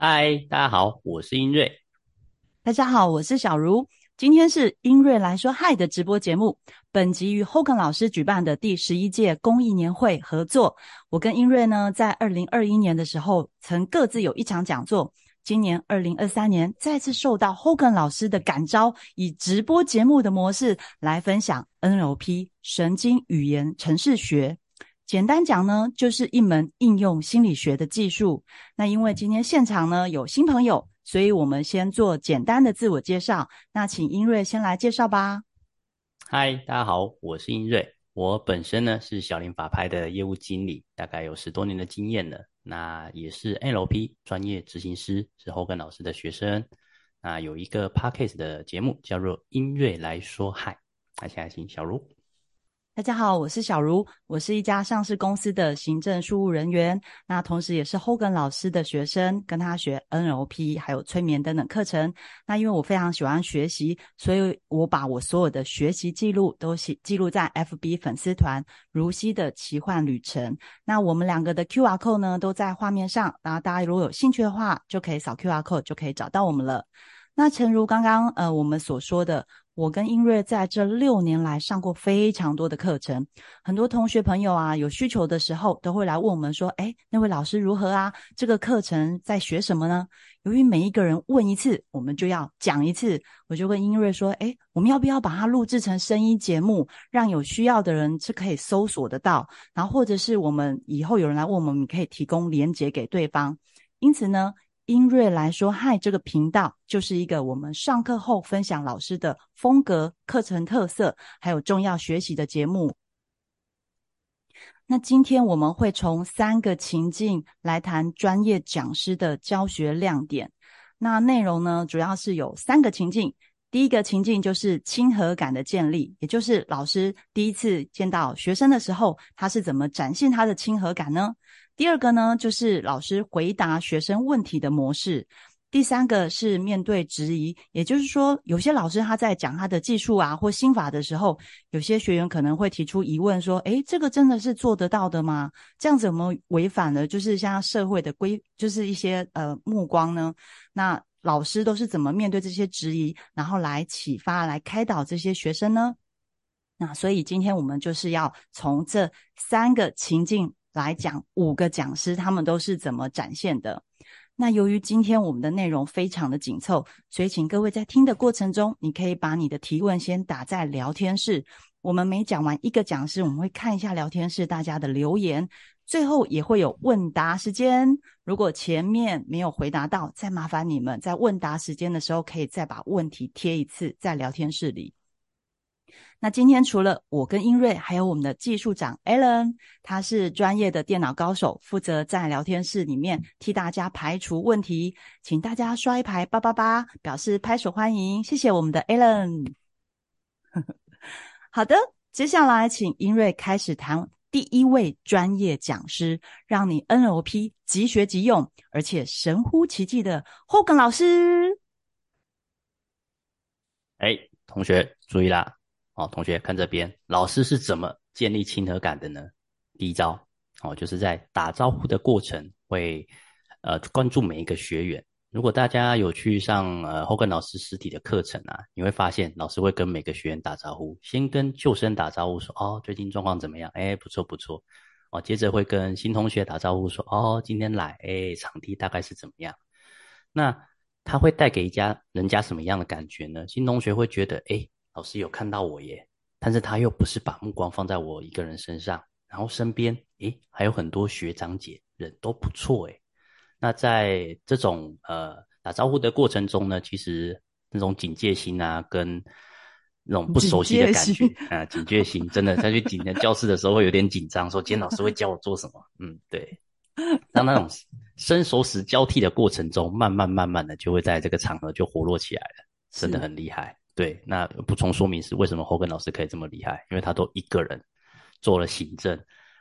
嗨，大家好，我是英瑞。大家好，我是小茹。今天是英瑞来说嗨的直播节目。本集与 Hogan 老师举办的第十一届公益年会合作。我跟英瑞呢，在二零二一年的时候，曾各自有一场讲座。今年二零二三年，再次受到 Hogan 老师的感召，以直播节目的模式来分享 NLP 神经语言程式学。简单讲呢，就是一门应用心理学的技术。那因为今天现场呢有新朋友，所以我们先做简单的自我介绍。那请英瑞先来介绍吧。嗨，大家好，我是英瑞。我本身呢是小林法拍的业务经理，大概有十多年的经验了。那也是 L P 专业执行师，是 Hogan 老师的学生。那有一个 Podcast 的节目叫做《音乐来说嗨》。那现在请小茹。大家好，我是小茹，我是一家上市公司的行政事务人员，那同时也是 Hogan 老师的学生，跟他学 NLP 还有催眠等等课程。那因为我非常喜欢学习，所以我把我所有的学习记录都写记录在 FB 粉丝团“如溪的奇幻旅程”。那我们两个的 QR code 呢都在画面上，然后大家如果有兴趣的话，就可以扫 QR code 就可以找到我们了。那诚如刚刚呃我们所说的。我跟英瑞在这六年来上过非常多的课程，很多同学朋友啊有需求的时候都会来问我们说：“哎，那位老师如何啊？这个课程在学什么呢？”由于每一个人问一次，我们就要讲一次，我就跟英瑞说：“哎，我们要不要把它录制成声音节目，让有需要的人是可以搜索得到？然后或者是我们以后有人来问我们，你可以提供连接给对方。因此呢。”英瑞来说，嗨，这个频道就是一个我们上课后分享老师的风格、课程特色，还有重要学习的节目。那今天我们会从三个情境来谈专业讲师的教学亮点。那内容呢，主要是有三个情境。第一个情境就是亲和感的建立，也就是老师第一次见到学生的时候，他是怎么展现他的亲和感呢？第二个呢，就是老师回答学生问题的模式。第三个是面对质疑，也就是说，有些老师他在讲他的技术啊或心法的时候，有些学员可能会提出疑问，说：“诶，这个真的是做得到的吗？这样子有没有违反了就是像社会的规，就是一些呃目光呢？”那老师都是怎么面对这些质疑，然后来启发、来开导这些学生呢？那所以今天我们就是要从这三个情境。来讲五个讲师，他们都是怎么展现的？那由于今天我们的内容非常的紧凑，所以请各位在听的过程中，你可以把你的提问先打在聊天室。我们每讲完一个讲师，我们会看一下聊天室大家的留言，最后也会有问答时间。如果前面没有回答到，再麻烦你们在问答时间的时候，可以再把问题贴一次在聊天室里。那今天除了我跟英瑞，还有我们的技术长 Alan，他是专业的电脑高手，负责在聊天室里面替大家排除问题，请大家刷一排八八八，表示拍手欢迎，谢谢我们的 Alan。好的，接下来请英瑞开始谈第一位专业讲师，让你 NLP 即学即用，而且神乎其技的 Hogan 老师。哎，同学注意啦！哦，同学看这边，老师是怎么建立亲和感的呢？第一招，哦，就是在打招呼的过程会，呃，关注每一个学员。如果大家有去上呃后跟老师实体的课程啊，你会发现老师会跟每个学员打招呼，先跟旧生打招呼说，哦，最近状况怎么样？哎，不错不错。哦，接着会跟新同学打招呼说，哦，今天来，哎，场地大概是怎么样？那他会带给一家人家什么样的感觉呢？新同学会觉得，哎。老师有看到我耶，但是他又不是把目光放在我一个人身上，然后身边诶还有很多学长姐人都不错诶。那在这种呃打招呼的过程中呢，其实那种警戒心啊，跟那种不熟悉的感觉啊，警戒心真的在去进教室的时候会有点紧张，说今天老师会教我做什么？嗯，对。当那种生熟时交替的过程中，慢慢慢慢的就会在这个场合就活络起来了，真的很厉害。对，那补充说明是为什么侯根老师可以这么厉害？因为他都一个人做了行政，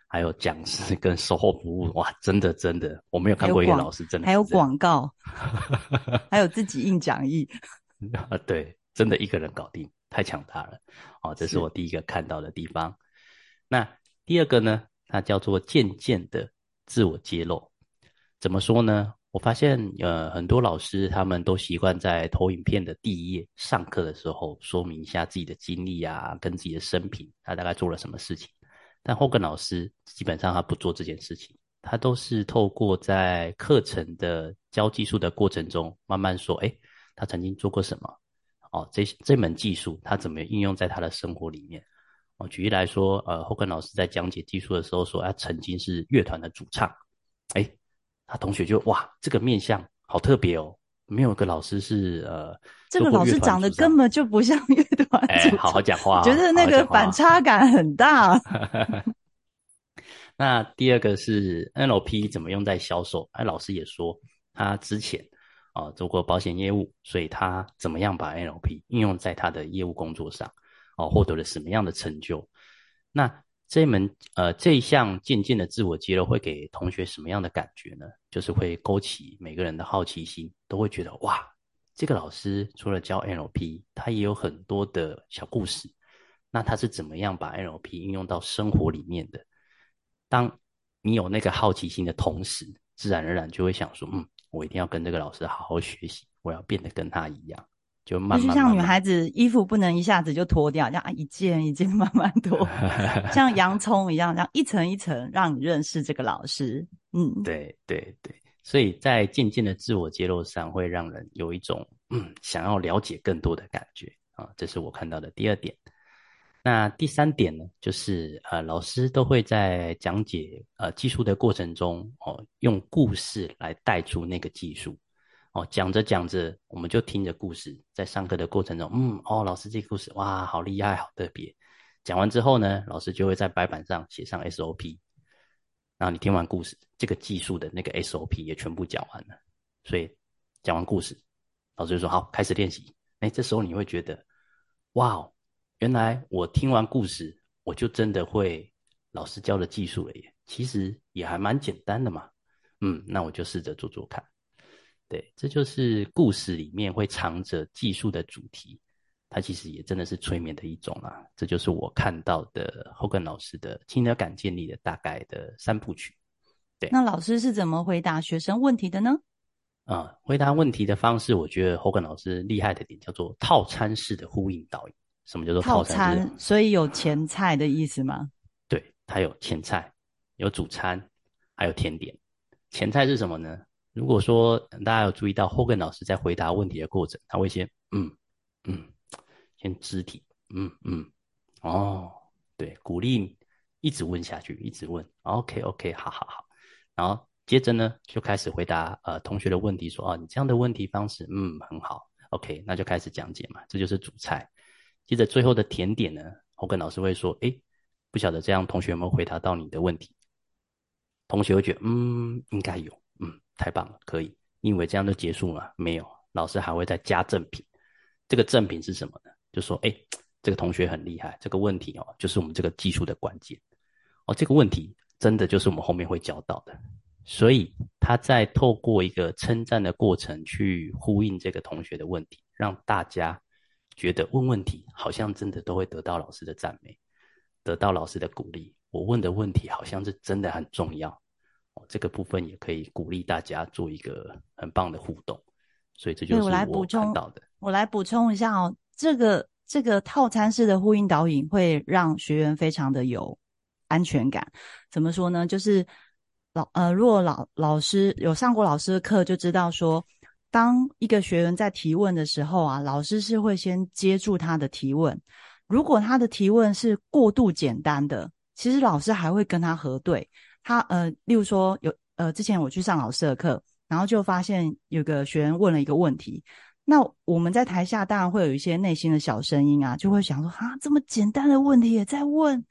还有讲师跟售后服务，哇，真的真的，我没有看过一个老师真的还有广告，还有自己印讲义啊，对，真的一个人搞定，太强大了哦，这是我第一个看到的地方。那第二个呢，它叫做渐渐的自我揭露，怎么说呢？我发现呃很多老师他们都习惯在投影片的第一页上课的时候说明一下自己的经历啊，跟自己的生平，他大概做了什么事情。但霍根老师基本上他不做这件事情，他都是透过在课程的教技术的过程中，慢慢说，哎，他曾经做过什么，哦，这这门技术他怎么应用在他的生活里面。哦，举例来说，呃霍根老师在讲解技术的时候说，他曾经是乐团的主唱，哎，他同学就哇，这个面相好特别哦，没有个老师是呃，这个老师长得根本就不像乐团主唱，好好讲话，觉得那个反差感很大。那第二个是 NLP 怎么用在销售？哎，老师也说他之前啊做过保险业务，所以他怎么样把 NLP 应用在他的业务工作上？哦，获得了什么样的成就？那这一门呃这一项渐渐的自我揭露会给同学什么样的感觉呢？就是会勾起每个人的好奇心，都会觉得哇，这个老师除了教 NLP，他也有很多的小故事。那他是怎么样把 NLP 应用到生活里面的？当你有那个好奇心的同时，自然而然就会想说，嗯，我一定要跟这个老师好好学习，我要变得跟他一样。就慢慢，就像女孩子衣服不能一下子就脱掉，这样一件一件 慢慢脱，像洋葱一样，这样一层一层让你认识这个老师。嗯，对对对，所以在渐渐的自我揭露上，会让人有一种嗯想要了解更多的感觉啊，这是我看到的第二点。那第三点呢，就是呃，老师都会在讲解呃技术的过程中哦，用故事来带出那个技术。哦，讲着讲着，我们就听着故事，在上课的过程中，嗯，哦，老师这个故事，哇，好厉害，好特别。讲完之后呢，老师就会在白板上写上 SOP，然后你听完故事，这个技术的那个 SOP 也全部讲完了。所以讲完故事，老师就说好，开始练习。哎，这时候你会觉得，哇，原来我听完故事，我就真的会老师教的技术了耶。其实也还蛮简单的嘛。嗯，那我就试着做做看。对，这就是故事里面会藏着技术的主题，它其实也真的是催眠的一种啦。这就是我看到的 Hogan 老师的亲和感建立的大概的三部曲。对，那老师是怎么回答学生问题的呢？啊，回答问题的方式，我觉得 Hogan 老师厉害的点叫做套餐式的呼应导引。什么叫做套餐？所以有前菜的意思吗？对，它有前菜，有主餐，还有甜点。前菜是什么呢？如果说大家有注意到霍根老师在回答问题的过程，他会先嗯嗯，先肢体嗯嗯哦，对，鼓励一直问下去，一直问，OK OK，好好好，然后接着呢就开始回答呃同学的问题，说哦你这样的问题方式嗯很好，OK，那就开始讲解嘛，这就是主菜。接着最后的甜点呢霍根老师会说，哎，不晓得这样同学有没有回答到你的问题？同学会觉得嗯应该有。太棒了，可以。你以为这样就结束了？没有，老师还会再加赠品。这个赠品是什么呢？就说，哎，这个同学很厉害，这个问题哦，就是我们这个技术的关键。哦，这个问题真的就是我们后面会教到的。所以他在透过一个称赞的过程去呼应这个同学的问题，让大家觉得问问题好像真的都会得到老师的赞美，得到老师的鼓励。我问的问题好像是真的很重要。这个部分也可以鼓励大家做一个很棒的互动，所以这就是我看到的。我来补充一下哦，这个这个套餐式的呼应导引会让学员非常的有安全感。怎么说呢？就是老呃，如果老老师有上过老师的课，就知道说，当一个学员在提问的时候啊，老师是会先接住他的提问。如果他的提问是过度简单的，其实老师还会跟他核对。他呃，例如说有呃，之前我去上老师的课，然后就发现有个学员问了一个问题，那我们在台下当然会有一些内心的小声音啊，就会想说啊，这么简单的问题也在问，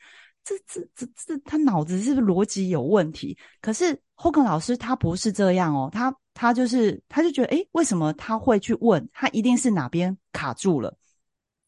这这这这，他脑子是不是逻辑有问题？可是后根老师他不是这样哦，他他就是他就觉得，诶，为什么他会去问？他一定是哪边卡住了，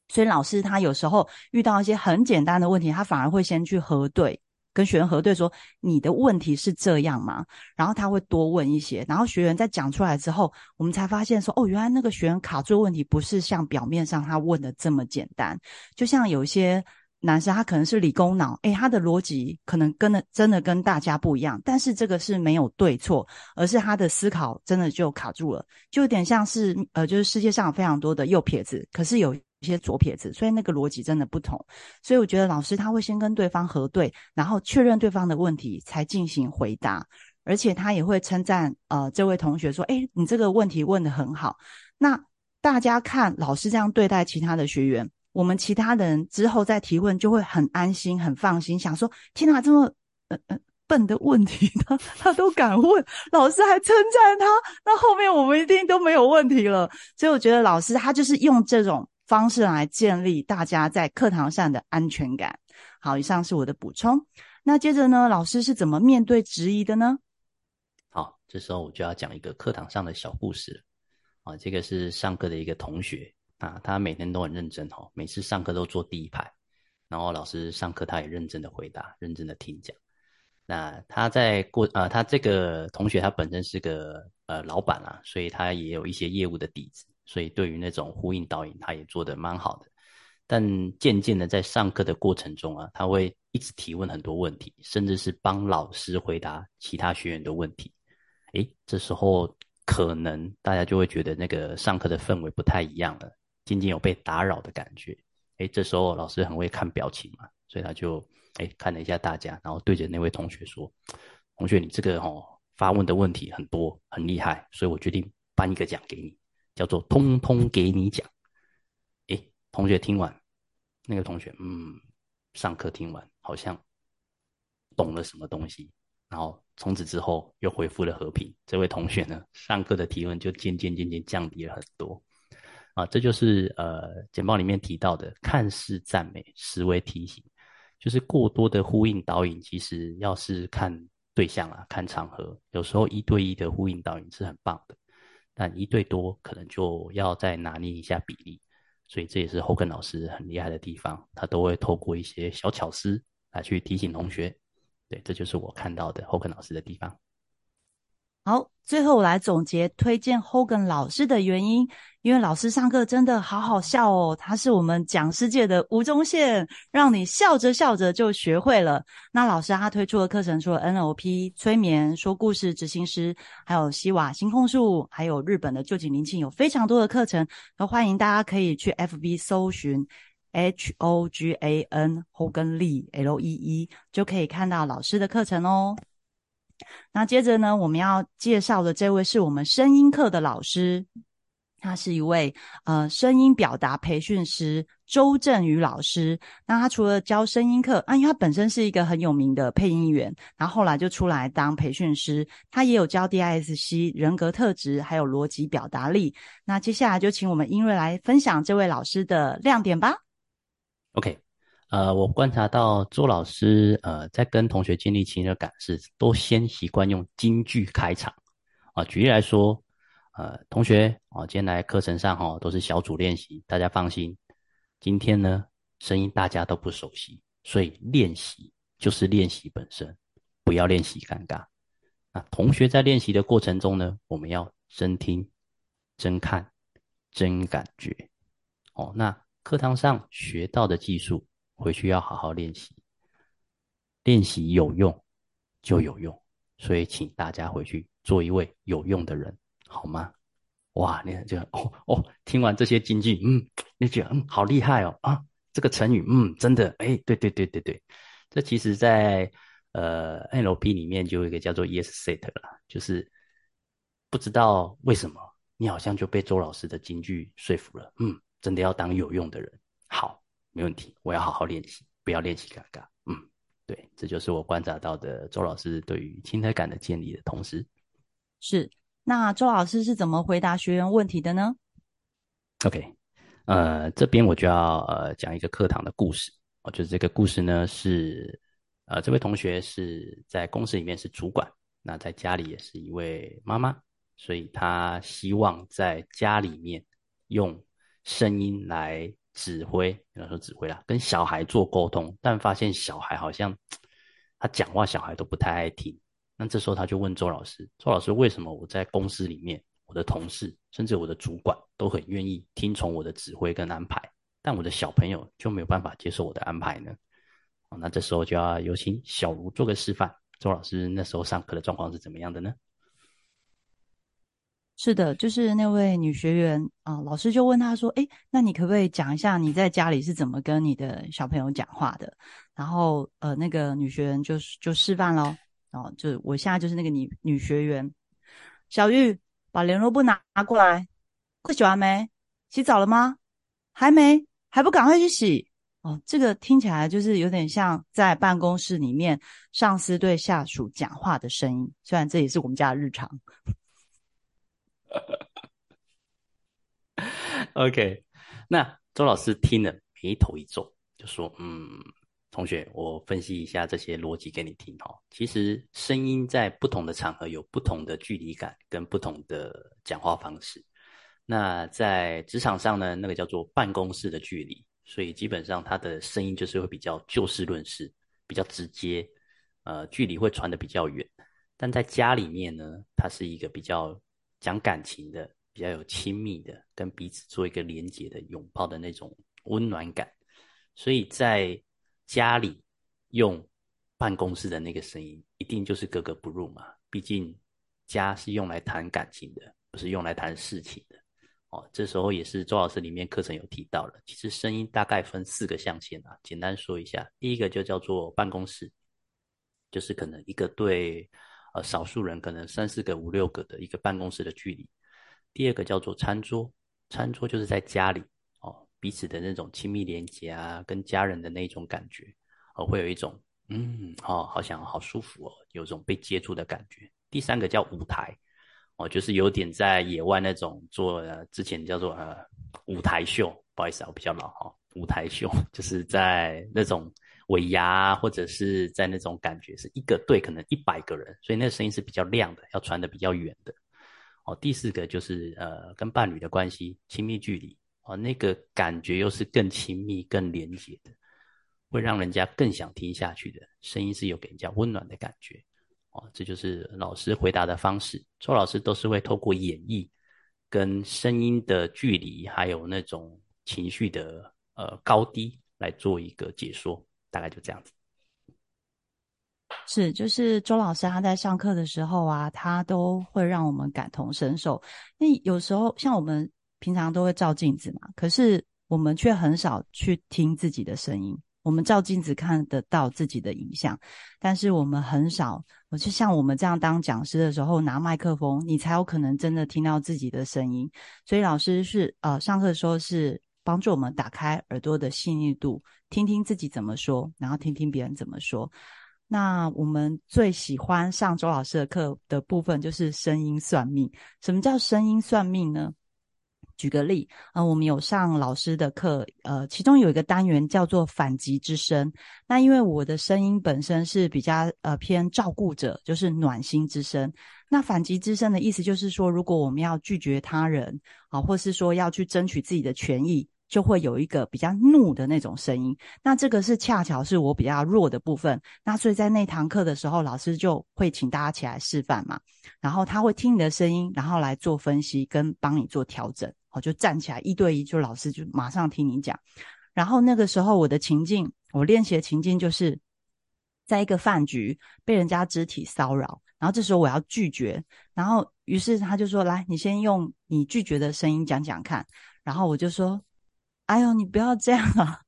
所以老师他有时候遇到一些很简单的问题，他反而会先去核对。跟学员核对说你的问题是这样吗？然后他会多问一些，然后学员在讲出来之后，我们才发现说哦，原来那个学员卡住问题不是像表面上他问的这么简单。就像有一些男生他可能是理工脑，诶，他的逻辑可能跟的真的跟大家不一样，但是这个是没有对错，而是他的思考真的就卡住了，就有点像是呃，就是世界上非常多的右撇子，可是有一些左撇子，所以那个逻辑真的不同。所以我觉得老师他会先跟对方核对，然后确认对方的问题才进行回答，而且他也会称赞呃这位同学说，诶，你这个问题问得很好。那大家看老师这样对待其他的学员。我们其他人之后再提问，就会很安心、很放心，想说：天哪，这么呃呃笨的问题，他他都敢问，老师还称赞他，那后面我们一定都没有问题了。所以我觉得老师他就是用这种方式来建立大家在课堂上的安全感。好，以上是我的补充。那接着呢，老师是怎么面对质疑的呢？好，这时候我就要讲一个课堂上的小故事了。啊，这个是上课的一个同学。啊，他每天都很认真哦，每次上课都坐第一排，然后老师上课他也认真的回答，认真的听讲。那他在过啊，他这个同学他本身是个呃老板啊，所以他也有一些业务的底子，所以对于那种呼应导引，他也做得蛮好的。但渐渐的在上课的过程中啊，他会一直提问很多问题，甚至是帮老师回答其他学员的问题。诶，这时候可能大家就会觉得那个上课的氛围不太一样了。渐渐有被打扰的感觉，哎，这时候老师很会看表情嘛，所以他就哎看了一下大家，然后对着那位同学说：“同学，你这个哦发问的问题很多，很厉害，所以我决定颁一个奖给你，叫做‘通通给你讲’。”哎，同学听完，那个同学嗯，上课听完好像懂了什么东西，然后从此之后又恢复了和平。这位同学呢，上课的提问就渐渐渐渐降低了很多。啊，这就是呃简报里面提到的，看似赞美，实为提醒，就是过多的呼应导引，其实要是看对象啊，看场合，有时候一对一的呼应导引是很棒的，但一对多可能就要再拿捏一下比例，所以这也是后根老师很厉害的地方，他都会透过一些小巧思来去提醒同学，对，这就是我看到的后根老师的地方。好，最后我来总结推荐 Hogan 老师的原因，因为老师上课真的好好笑哦，他是我们讲师界的吴宗宪，让你笑着笑着就学会了。那老师他推出的课程，除了 NLP 催眠、说故事、执行师，还有西瓦星控术，还有日本的旧景灵庆，有非常多的课程，都欢迎大家可以去 FB 搜寻 H O G A N Hogan Lee L E E，就可以看到老师的课程哦。那接着呢，我们要介绍的这位是我们声音课的老师，他是一位呃声音表达培训师周振宇老师。那他除了教声音课啊，因为他本身是一个很有名的配音员，然后后来就出来当培训师。他也有教 DISC 人格特质，还有逻辑表达力。那接下来就请我们英瑞来分享这位老师的亮点吧。OK。呃，我观察到周老师，呃，在跟同学建立亲热感是都先习惯用京剧开场。啊，举例来说，呃，同学，啊，今天来课程上哈都是小组练习，大家放心。今天呢，声音大家都不熟悉，所以练习就是练习本身，不要练习尴尬。那同学在练习的过程中呢，我们要真听、真看、真感觉。哦，那课堂上学到的技术。回去要好好练习，练习有用就有用，所以请大家回去做一位有用的人，好吗？哇，你看这哦哦，听完这些金句，嗯，你觉得嗯好厉害哦啊，这个成语，嗯，真的，哎，对对对对对，这其实在呃 NLP 里面就有一个叫做 Yes Set 了，就是不知道为什么你好像就被周老师的金句说服了，嗯，真的要当有用的人，好。没问题，我要好好练习，不要练习尴尬。嗯，对，这就是我观察到的周老师对于亲和感的建立的同时，是那周老师是怎么回答学员问题的呢？OK，呃，这边我就要呃讲一个课堂的故事。我觉得这个故事呢是呃这位同学是在公司里面是主管，那在家里也是一位妈妈，所以他希望在家里面用声音来。指挥，有人说指挥啦，跟小孩做沟通，但发现小孩好像他讲话，小孩都不太爱听。那这时候他就问周老师：“周老师，为什么我在公司里面，我的同事甚至我的主管都很愿意听从我的指挥跟安排？但我的小朋友就没有办法接受我的安排呢？哦那这时候就要有请小茹做个示范。周老师那时候上课的状况是怎么样的呢？是的，就是那位女学员啊，老师就问她说：“哎，那你可不可以讲一下你在家里是怎么跟你的小朋友讲话的？”然后呃，那个女学员就就示范喽。哦，就我现在就是那个女女学员，小玉把联络簿拿拿过来，快洗完没？洗澡了吗？还没，还不赶快去洗？哦，这个听起来就是有点像在办公室里面上司对下属讲话的声音，虽然这也是我们家的日常。OK，那周老师听了眉头一皱，就说：“嗯，同学，我分析一下这些逻辑给你听哈。其实声音在不同的场合有不同的距离感跟不同的讲话方式。那在职场上呢，那个叫做办公室的距离，所以基本上他的声音就是会比较就事论事，比较直接，呃，距离会传的比较远。但在家里面呢，它是一个比较。”讲感情的，比较有亲密的，跟彼此做一个连接的拥抱的那种温暖感，所以在家里用办公室的那个声音，一定就是格格不入嘛。毕竟家是用来谈感情的，不是用来谈事情的。哦，这时候也是周老师里面课程有提到了，其实声音大概分四个象限啊，简单说一下，第一个就叫做办公室，就是可能一个对。呃，少数人可能三四个、五六个的一个办公室的距离。第二个叫做餐桌，餐桌就是在家里哦，彼此的那种亲密连接啊，跟家人的那种感觉，哦，会有一种嗯，哦，好想好舒服哦，有种被接触的感觉。第三个叫舞台，哦，就是有点在野外那种做之前叫做呃舞台秀，不好意思啊，我比较老哈，舞台秀 就是在那种。尾牙或者是在那种感觉是一个队可能一百个人，所以那个声音是比较亮的，要传的比较远的。哦，第四个就是呃跟伴侣的关系亲密距离哦，那个感觉又是更亲密、更连接的，会让人家更想听下去的声音是有给人家温暖的感觉。哦，这就是老师回答的方式。周老师都是会透过演绎跟声音的距离，还有那种情绪的呃高低来做一个解说。大概就这样子，是就是周老师他在上课的时候啊，他都会让我们感同身受。因为有时候像我们平常都会照镜子嘛，可是我们却很少去听自己的声音。我们照镜子看得到自己的影像，但是我们很少。我就像我们这样当讲师的时候，拿麦克风，你才有可能真的听到自己的声音。所以老师是呃上课的时候是。帮助我们打开耳朵的细腻度，听听自己怎么说，然后听听别人怎么说。那我们最喜欢上周老师的课的部分就是声音算命。什么叫声音算命呢？举个例，呃，我们有上老师的课，呃，其中有一个单元叫做反击之声。那因为我的声音本身是比较呃偏照顾者，就是暖心之声。那反击之声的意思就是说，如果我们要拒绝他人啊，或是说要去争取自己的权益，就会有一个比较怒的那种声音。那这个是恰巧是我比较弱的部分。那所以在那堂课的时候，老师就会请大家起来示范嘛，然后他会听你的声音，然后来做分析跟帮你做调整。我就站起来一对一，就老师就马上听你讲。然后那个时候我的情境，我练习的情境就是在一个饭局被人家肢体骚扰，然后这时候我要拒绝。然后于是他就说：“来，你先用你拒绝的声音讲讲看。”然后我就说：“哎呦，你不要这样啊！”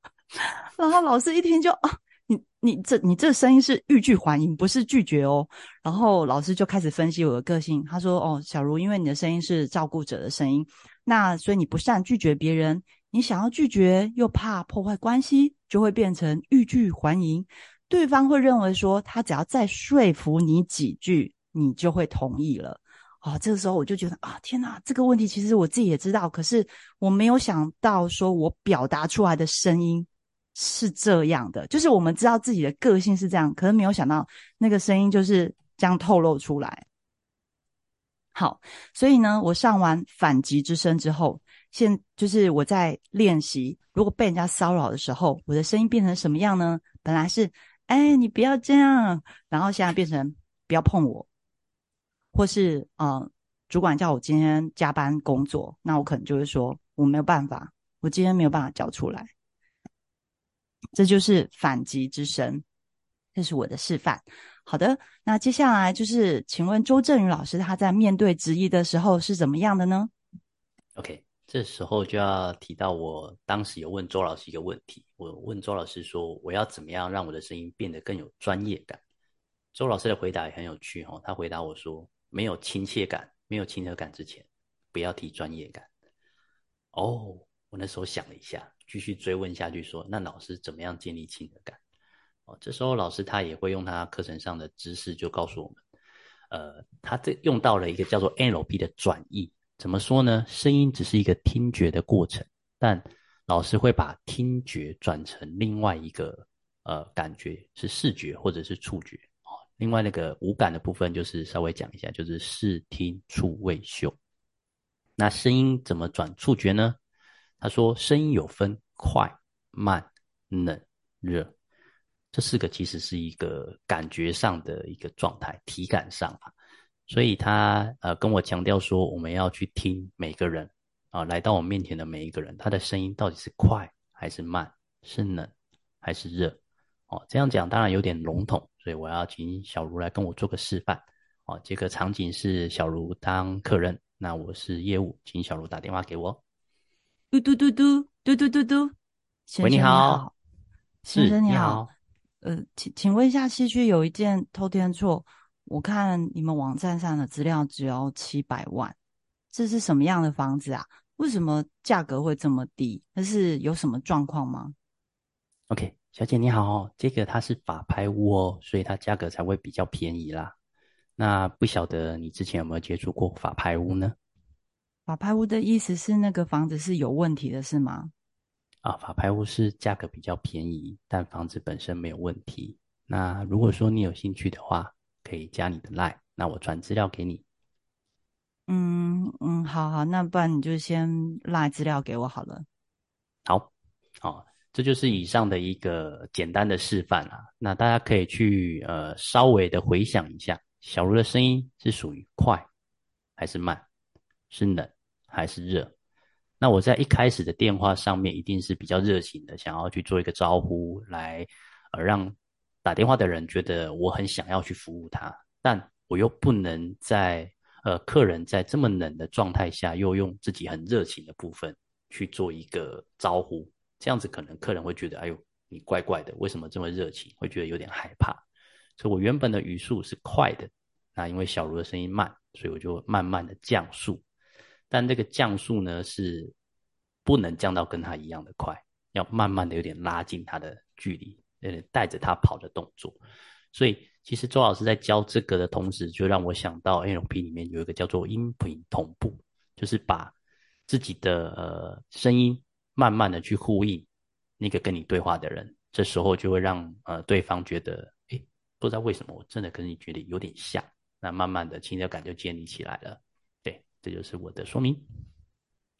然后老师一听就啊。你你这你这声音是欲拒还迎，不是拒绝哦。然后老师就开始分析我的个性，他说：“哦，小茹，因为你的声音是照顾者的声音，那所以你不善拒绝别人，你想要拒绝又怕破坏关系，就会变成欲拒还迎。对方会认为说，他只要再说服你几句，你就会同意了。哦，这个时候我就觉得啊，天哪，这个问题其实我自己也知道，可是我没有想到说我表达出来的声音。”是这样的，就是我们知道自己的个性是这样，可是没有想到那个声音就是这样透露出来。好，所以呢，我上完反击之声之后，现就是我在练习，如果被人家骚扰的时候，我的声音变成什么样呢？本来是哎，你不要这样，然后现在变成不要碰我，或是嗯，主管叫我今天加班工作，那我可能就会说我没有办法，我今天没有办法交出来。这就是反击之声，这是我的示范。好的，那接下来就是，请问周正宇老师他在面对质疑的时候是怎么样的呢？OK，这时候就要提到我当时有问周老师一个问题，我问周老师说，我要怎么样让我的声音变得更有专业感？周老师的回答也很有趣哦，他回答我说，没有亲切感、没有亲和感之前，不要提专业感。哦，我那时候想了一下。继续追问下去，说那老师怎么样建立亲和感？哦，这时候老师他也会用他课程上的知识，就告诉我们，呃，他这用到了一个叫做 NLP 的转译。怎么说呢？声音只是一个听觉的过程，但老师会把听觉转成另外一个呃感觉，是视觉或者是触觉。另外那个五感的部分，就是稍微讲一下，就是视听触味嗅。那声音怎么转触觉呢？他说：“声音有分快、慢、冷、热，这四个其实是一个感觉上的一个状态，体感上啊。所以他呃跟我强调说，我们要去听每个人啊来到我面前的每一个人，他的声音到底是快还是慢，是冷还是热？哦，这样讲当然有点笼统，所以我要请小茹来跟我做个示范。哦，这个场景是小茹当客人，那我是业务，请小茹打电话给我。”嘟嘟嘟嘟嘟嘟嘟嘟，先生你好，先生你好，呃，请请问一下，西区有一件偷天错，我看你们网站上的资料只要七百万，这是什么样的房子啊？为什么价格会这么低？那是有什么状况吗？OK，小姐你好，这个它是法拍屋哦，所以它价格才会比较便宜啦。那不晓得你之前有没有接触过法拍屋呢？法拍屋的意思是那个房子是有问题的，是吗？啊，法拍屋是价格比较便宜，但房子本身没有问题。那如果说你有兴趣的话，可以加你的 line，那我传资料给你。嗯嗯，好好，那不然你就先赖资料给我好了。好，好，这就是以上的一个简单的示范啊。那大家可以去呃稍微的回想一下，小茹的声音是属于快还是慢？是冷？还是热？那我在一开始的电话上面一定是比较热情的，想要去做一个招呼，来呃让打电话的人觉得我很想要去服务他，但我又不能在呃客人在这么冷的状态下，又用自己很热情的部分去做一个招呼，这样子可能客人会觉得哎呦你怪怪的，为什么这么热情？会觉得有点害怕。所以我原本的语速是快的，那因为小卢的声音慢，所以我就慢慢的降速。但这个降速呢是不能降到跟他一样的快，要慢慢的有点拉近他的距离，呃，带着他跑的动作。所以其实周老师在教这个的同时，就让我想到 NLP 里面有一个叫做音频同步，就是把自己的呃声音慢慢的去呼应那个跟你对话的人，这时候就会让呃对方觉得，哎，不知道为什么我真的跟你觉得有点像，那慢慢的亲热感就建立起来了。对这就是我的说明。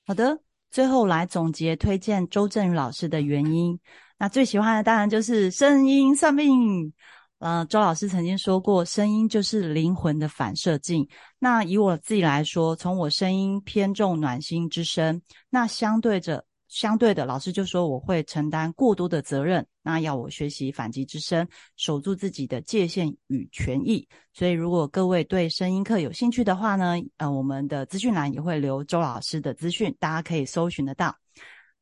好的，最后来总结推荐周正宇老师的原因。那最喜欢的当然就是声音算命。呃，周老师曾经说过，声音就是灵魂的反射镜。那以我自己来说，从我声音偏重暖心之声，那相对着。相对的，老师就说我会承担过多的责任，那要我学习反击之声，守住自己的界限与权益。所以，如果各位对声音课有兴趣的话呢，呃，我们的资讯栏也会留周老师的资讯，大家可以搜寻得到。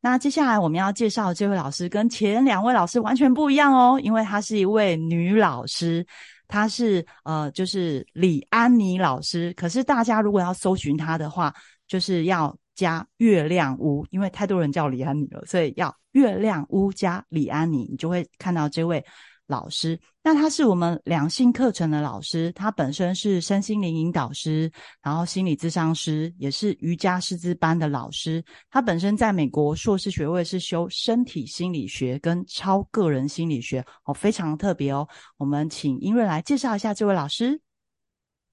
那接下来我们要介绍这位老师，跟前两位老师完全不一样哦，因为她是一位女老师，她是呃，就是李安妮老师。可是大家如果要搜寻她的话，就是要。加月亮屋，因为太多人叫李安妮了，所以要月亮屋加李安妮，你就会看到这位老师。那他是我们两性课程的老师，他本身是身心灵引导师，然后心理咨商师，也是瑜伽师资班的老师。他本身在美国硕士学位是修身体心理学跟超个人心理学，哦，非常特别哦。我们请英瑞来介绍一下这位老师。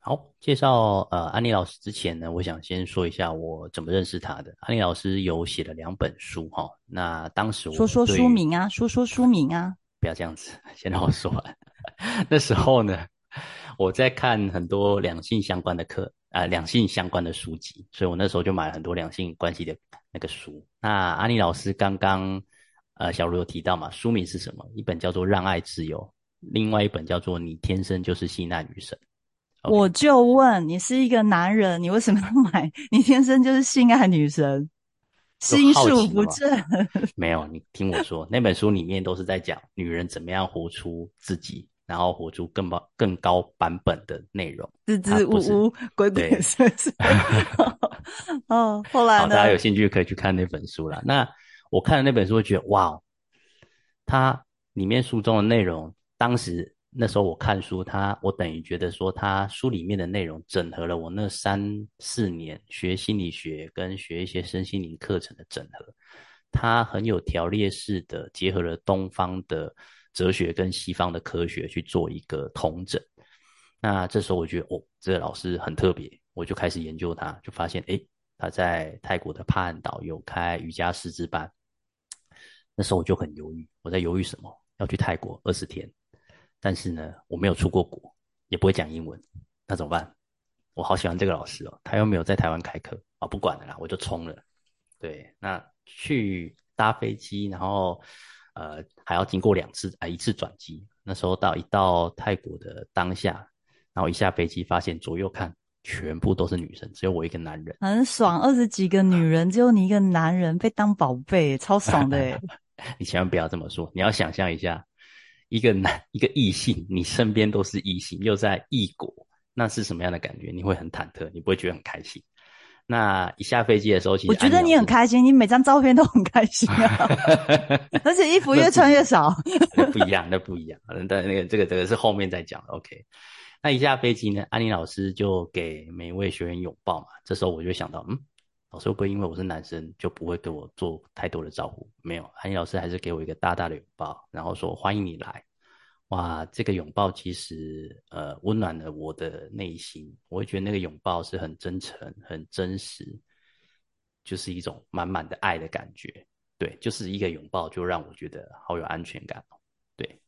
好，介绍呃安妮老师之前呢，我想先说一下我怎么认识她的。安妮老师有写了两本书哈，那当时我说说书名啊，说说书名啊，不要这样子，先让我说完。那时候呢，我在看很多两性相关的课，啊两性相关的书籍，所以我那时候就买了很多两性关系的那个书。那安妮老师刚刚呃小卢有提到嘛，书名是什么？一本叫做《让爱自由》，另外一本叫做《你天生就是性爱女神》。我就问你是一个男人，你为什么要买？你天生就是性爱女神，心术不正。没有，你听我说，那本书里面都是在讲女人怎么样活出自己，然后活出更高、更高版本的内容。支支吾吾、鬼鬼祟祟。哦，后来呢？大家有兴趣可以去看那本书了。那我看了那本书，觉得哇，它里面书中的内容，当时。那时候我看书，他我等于觉得说，他书里面的内容整合了我那三四年学心理学跟学一些身心灵课程的整合，他很有条列式的结合了东方的哲学跟西方的科学去做一个统整。那这时候我觉得，哦，这个老师很特别，我就开始研究他，就发现，诶，他在泰国的帕岸岛有开瑜伽师资班。那时候我就很犹豫，我在犹豫什么？要去泰国二十天。但是呢，我没有出过国，也不会讲英文，那怎么办？我好喜欢这个老师哦，他又没有在台湾开课啊，不管了啦，我就冲了。对，那去搭飞机，然后呃还要经过两次啊一次转机。那时候到一到泰国的当下，然后一下飞机发现左右看全部都是女生，只有我一个男人，很爽。二十几个女人，只有你一个男人被当宝贝，超爽的哎！你千万不要这么说，你要想象一下。一个男一个异性，你身边都是异性，又在异国，那是什么样的感觉？你会很忐忑，你不会觉得很开心。那一下飞机的时候，其实我觉得你很开心，你每张照片都很开心啊，而且衣服越穿越少。不一样，那不一样。但那个这个这个是后面再讲。OK，那一下飞机呢，安妮老师就给每一位学员拥抱嘛。这时候我就想到，嗯。老师会不会因为我是男生就不会跟我做太多的招呼？没有，安妮老师还是给我一个大大的拥抱，然后说欢迎你来。哇，这个拥抱其实呃温暖了我的内心，我会觉得那个拥抱是很真诚、很真实，就是一种满满的爱的感觉。对，就是一个拥抱就让我觉得好有安全感。对，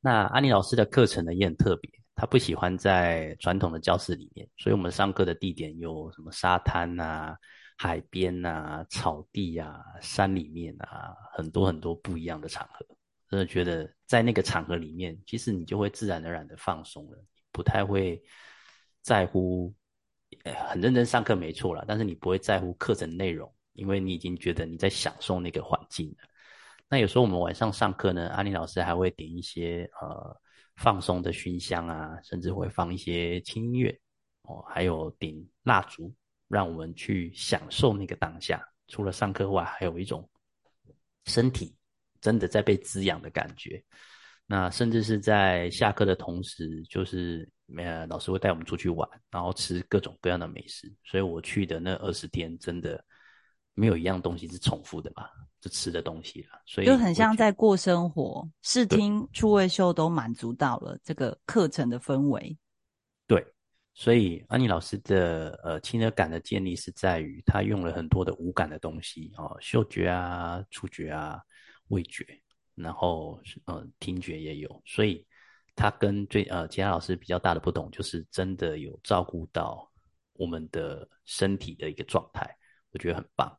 那安妮老师的课程呢也很特别。他不喜欢在传统的教室里面，所以我们上课的地点有什么沙滩啊、海边啊、草地啊、山里面啊，很多很多不一样的场合。真的觉得在那个场合里面，其实你就会自然而然的放松了，不太会在乎，很认真上课没错了，但是你不会在乎课程内容，因为你已经觉得你在享受那个环境了。那有时候我们晚上上课呢，阿丽老师还会点一些呃。放松的熏香啊，甚至会放一些轻音乐哦，还有点蜡烛，让我们去享受那个当下。除了上课外，还有一种身体真的在被滋养的感觉。那甚至是在下课的同时，就是呃老师会带我们出去玩，然后吃各种各样的美食。所以我去的那二十天，真的没有一样东西是重复的吧。就吃的东西了，所以就很像在过生活。视听、触味、嗅都满足到了这个课程的氛围。对，所以安妮老师的呃亲热感的建立是在于他用了很多的五感的东西哦，嗅觉啊、触觉啊、味觉，然后呃听觉也有。所以他跟最呃其他老师比较大的不同，就是真的有照顾到我们的身体的一个状态，我觉得很棒。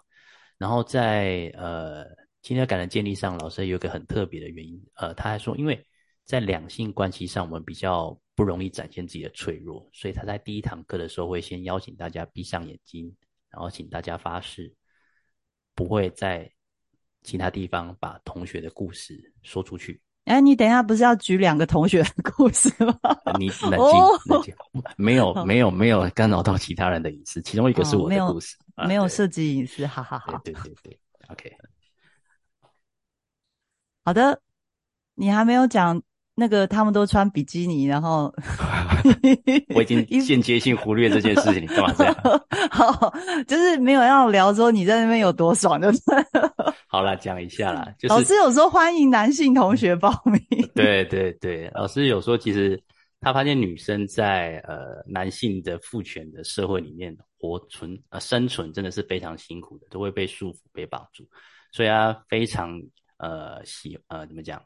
然后在呃亲热感的建立上，老师有一个很特别的原因，呃，他还说，因为在两性关系上，我们比较不容易展现自己的脆弱，所以他在第一堂课的时候会先邀请大家闭上眼睛，然后请大家发誓，不会在其他地方把同学的故事说出去。哎，你等一下，不是要举两个同学的故事吗？你 冷静，冷静，没有，没有，没有干扰到其他人的隐私，其中一个是我的故事。没有涉及隐私，好好好。对对对，OK。好的，你还没有讲那个他们都穿比基尼，然后 我已经 间接性忽略这件事情，你干嘛这样？好，就是没有要聊说你在那边有多爽，就是好了，讲一下啦。老师有说欢迎男性同学报名。对对对，老师有说其实。他发现女生在呃男性的父权的社会里面活存呃生存真的是非常辛苦的，都会被束缚被绑住，所以他非常呃喜呃怎么讲，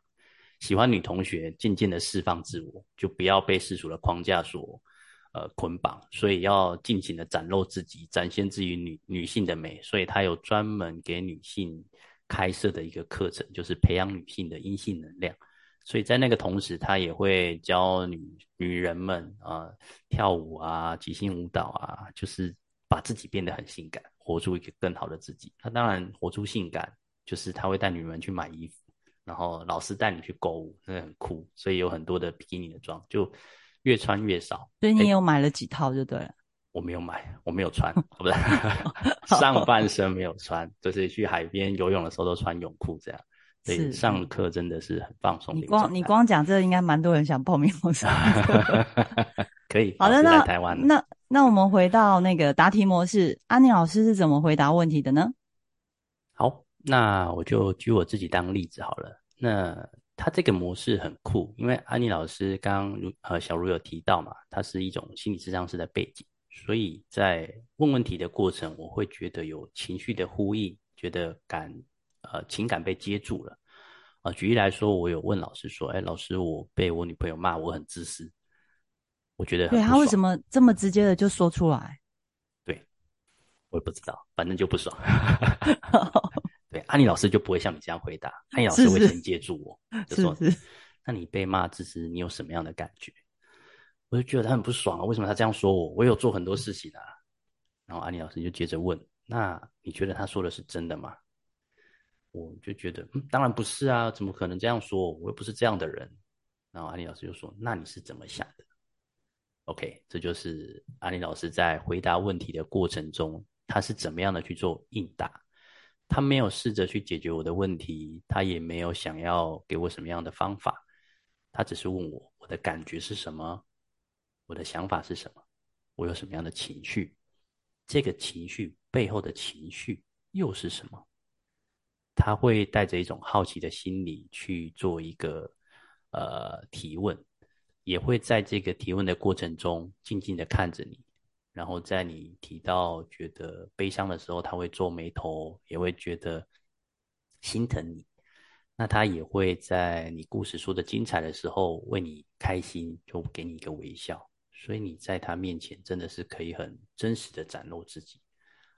喜欢女同学渐渐的释放自我，就不要被世俗的框架所呃捆绑，所以要尽情的展露自己，展现自己女女性的美。所以他有专门给女性开设的一个课程，就是培养女性的阴性能量。所以在那个同时，他也会教女女人们啊跳舞啊、即兴舞蹈啊，就是把自己变得很性感，活出一个更好的自己。他当然活出性感，就是他会带女人去买衣服，然后老师带你去购物，那很酷。所以有很多的比基尼的装，就越穿越少。所以你有买了几套就对了。我没有买，我没有穿，不是 上半身没有穿，就是去海边游泳的时候都穿泳裤这样。所以，上课真的是很放松。你光你光讲这，应该蛮多人想报名我上课。可以，好的，那台湾那那我们回到那个答题模式，安妮老师是怎么回答问题的呢？好，那我就举我自己当例子好了。那他这个模式很酷，因为安妮老师刚如呃小茹有提到嘛，它是一种心理智商师的背景，所以在问问题的过程，我会觉得有情绪的呼应，觉得感。呃，情感被接住了啊。举例来说，我有问老师说：“哎，老师，我被我女朋友骂我很自私，我觉得对他为什么这么直接的就说出来？对，我也不知道，反正就不爽。对，安妮老师就不会像你这样回答，安妮老师会先接住我，就说：那你被骂之时，你有什么样的感觉？我就觉得他很不爽啊，为什么他这样说我？我有做很多事情啊。然后安妮老师就接着问：那你觉得他说的是真的吗？我就觉得，嗯，当然不是啊，怎么可能这样说？我又不是这样的人。然后安妮老师就说：“那你是怎么想的？”OK，这就是安妮老师在回答问题的过程中，他是怎么样的去做应答。他没有试着去解决我的问题，他也没有想要给我什么样的方法，他只是问我我的感觉是什么，我的想法是什么，我有什么样的情绪，这个情绪背后的情绪又是什么？他会带着一种好奇的心理去做一个呃提问，也会在这个提问的过程中静静的看着你，然后在你提到觉得悲伤的时候，他会皱眉头，也会觉得心疼你。那他也会在你故事说的精彩的时候为你开心，就给你一个微笑。所以你在他面前真的是可以很真实的展露自己，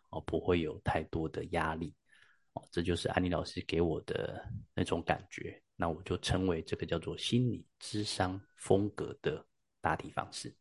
哦，不会有太多的压力。哦，这就是安妮老师给我的那种感觉，那我就称为这个叫做心理智商风格的答题方式。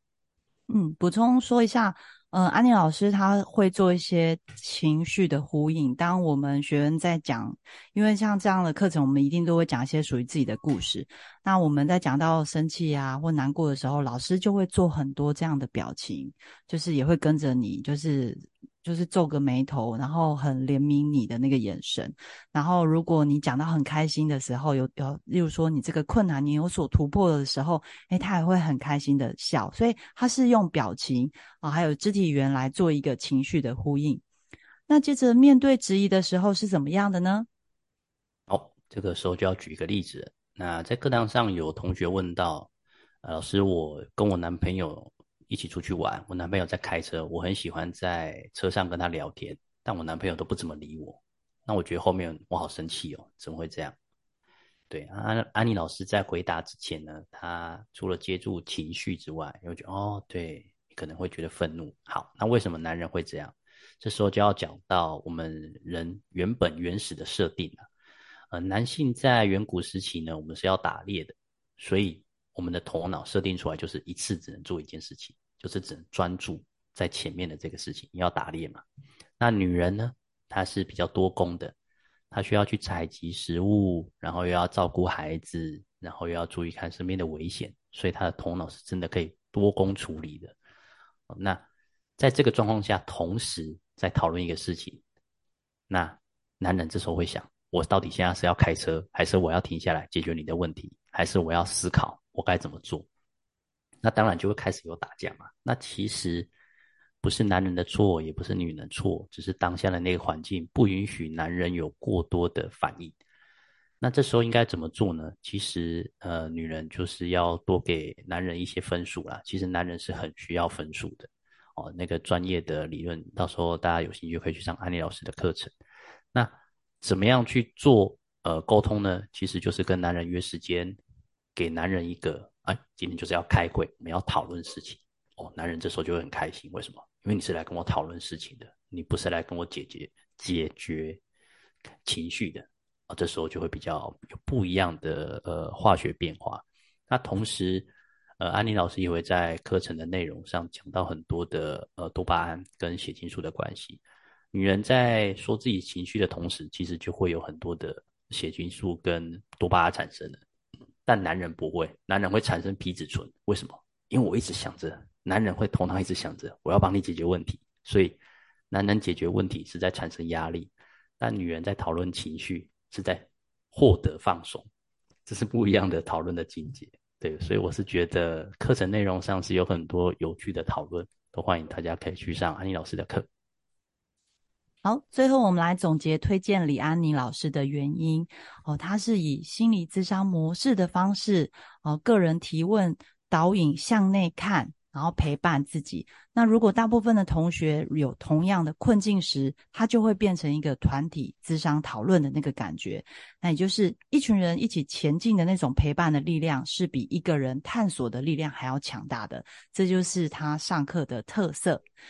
嗯，补充说一下，呃，安妮老师他会做一些情绪的呼应。当我们学员在讲，因为像这样的课程，我们一定都会讲一些属于自己的故事。那我们在讲到生气啊或难过的时候，老师就会做很多这样的表情，就是也会跟着你，就是。就是皱个眉头，然后很怜悯你的那个眼神。然后，如果你讲到很开心的时候，有有，例如说你这个困难你有所突破的时候，诶，他也会很开心的笑。所以他是用表情啊，还有肢体语言来做一个情绪的呼应。那接着面对质疑的时候是怎么样的呢？哦，这个时候就要举一个例子。那在课堂上有同学问到，老师，我跟我男朋友。一起出去玩，我男朋友在开车，我很喜欢在车上跟他聊天，但我男朋友都不怎么理我。那我觉得后面我好生气哦，怎么会这样？对，安安妮老师在回答之前呢，他除了接住情绪之外，又觉得哦，对，可能会觉得愤怒。好，那为什么男人会这样？这时候就要讲到我们人原本原始的设定了。呃，男性在远古时期呢，我们是要打猎的，所以。我们的头脑设定出来就是一次只能做一件事情，就是只能专注在前面的这个事情。你要打猎嘛？那女人呢？她是比较多工的，她需要去采集食物，然后又要照顾孩子，然后又要注意看身边的危险，所以她的头脑是真的可以多工处理的。那在这个状况下，同时在讨论一个事情，那男人这时候会想：我到底现在是要开车，还是我要停下来解决你的问题，还是我要思考？我该怎么做？那当然就会开始有打架嘛。那其实不是男人的错，也不是女人错，只是当下的那个环境不允许男人有过多的反应。那这时候应该怎么做呢？其实，呃，女人就是要多给男人一些分数啦。其实男人是很需要分数的哦。那个专业的理论，到时候大家有兴趣可以去上安利老师的课程。那怎么样去做呃沟通呢？其实就是跟男人约时间。给男人一个，哎，今天就是要开会，我们要讨论事情。哦，男人这时候就会很开心，为什么？因为你是来跟我讨论事情的，你不是来跟我解决解决情绪的啊。这时候就会比较有不一样的呃化学变化。那同时，呃，安妮老师也会在课程的内容上讲到很多的呃多巴胺跟血清素的关系。女人在说自己情绪的同时，其实就会有很多的血清素跟多巴胺产生的。但男人不会，男人会产生皮质醇。为什么？因为我一直想着，男人会头脑一直想着我要帮你解决问题，所以男人解决问题是在产生压力，但女人在讨论情绪是在获得放松，这是不一样的讨论的境界。对，所以我是觉得课程内容上是有很多有趣的讨论，都欢迎大家可以去上安妮老师的课。好，最后我们来总结推荐李安妮老师的原因哦，他是以心理咨商模式的方式哦，个人提问导引向内看。然后陪伴自己。那如果大部分的同学有同样的困境时，他就会变成一个团体咨商讨论的那个感觉。那也就是一群人一起前进的那种陪伴的力量，是比一个人探索的力量还要强大的。这就是他上课的特色。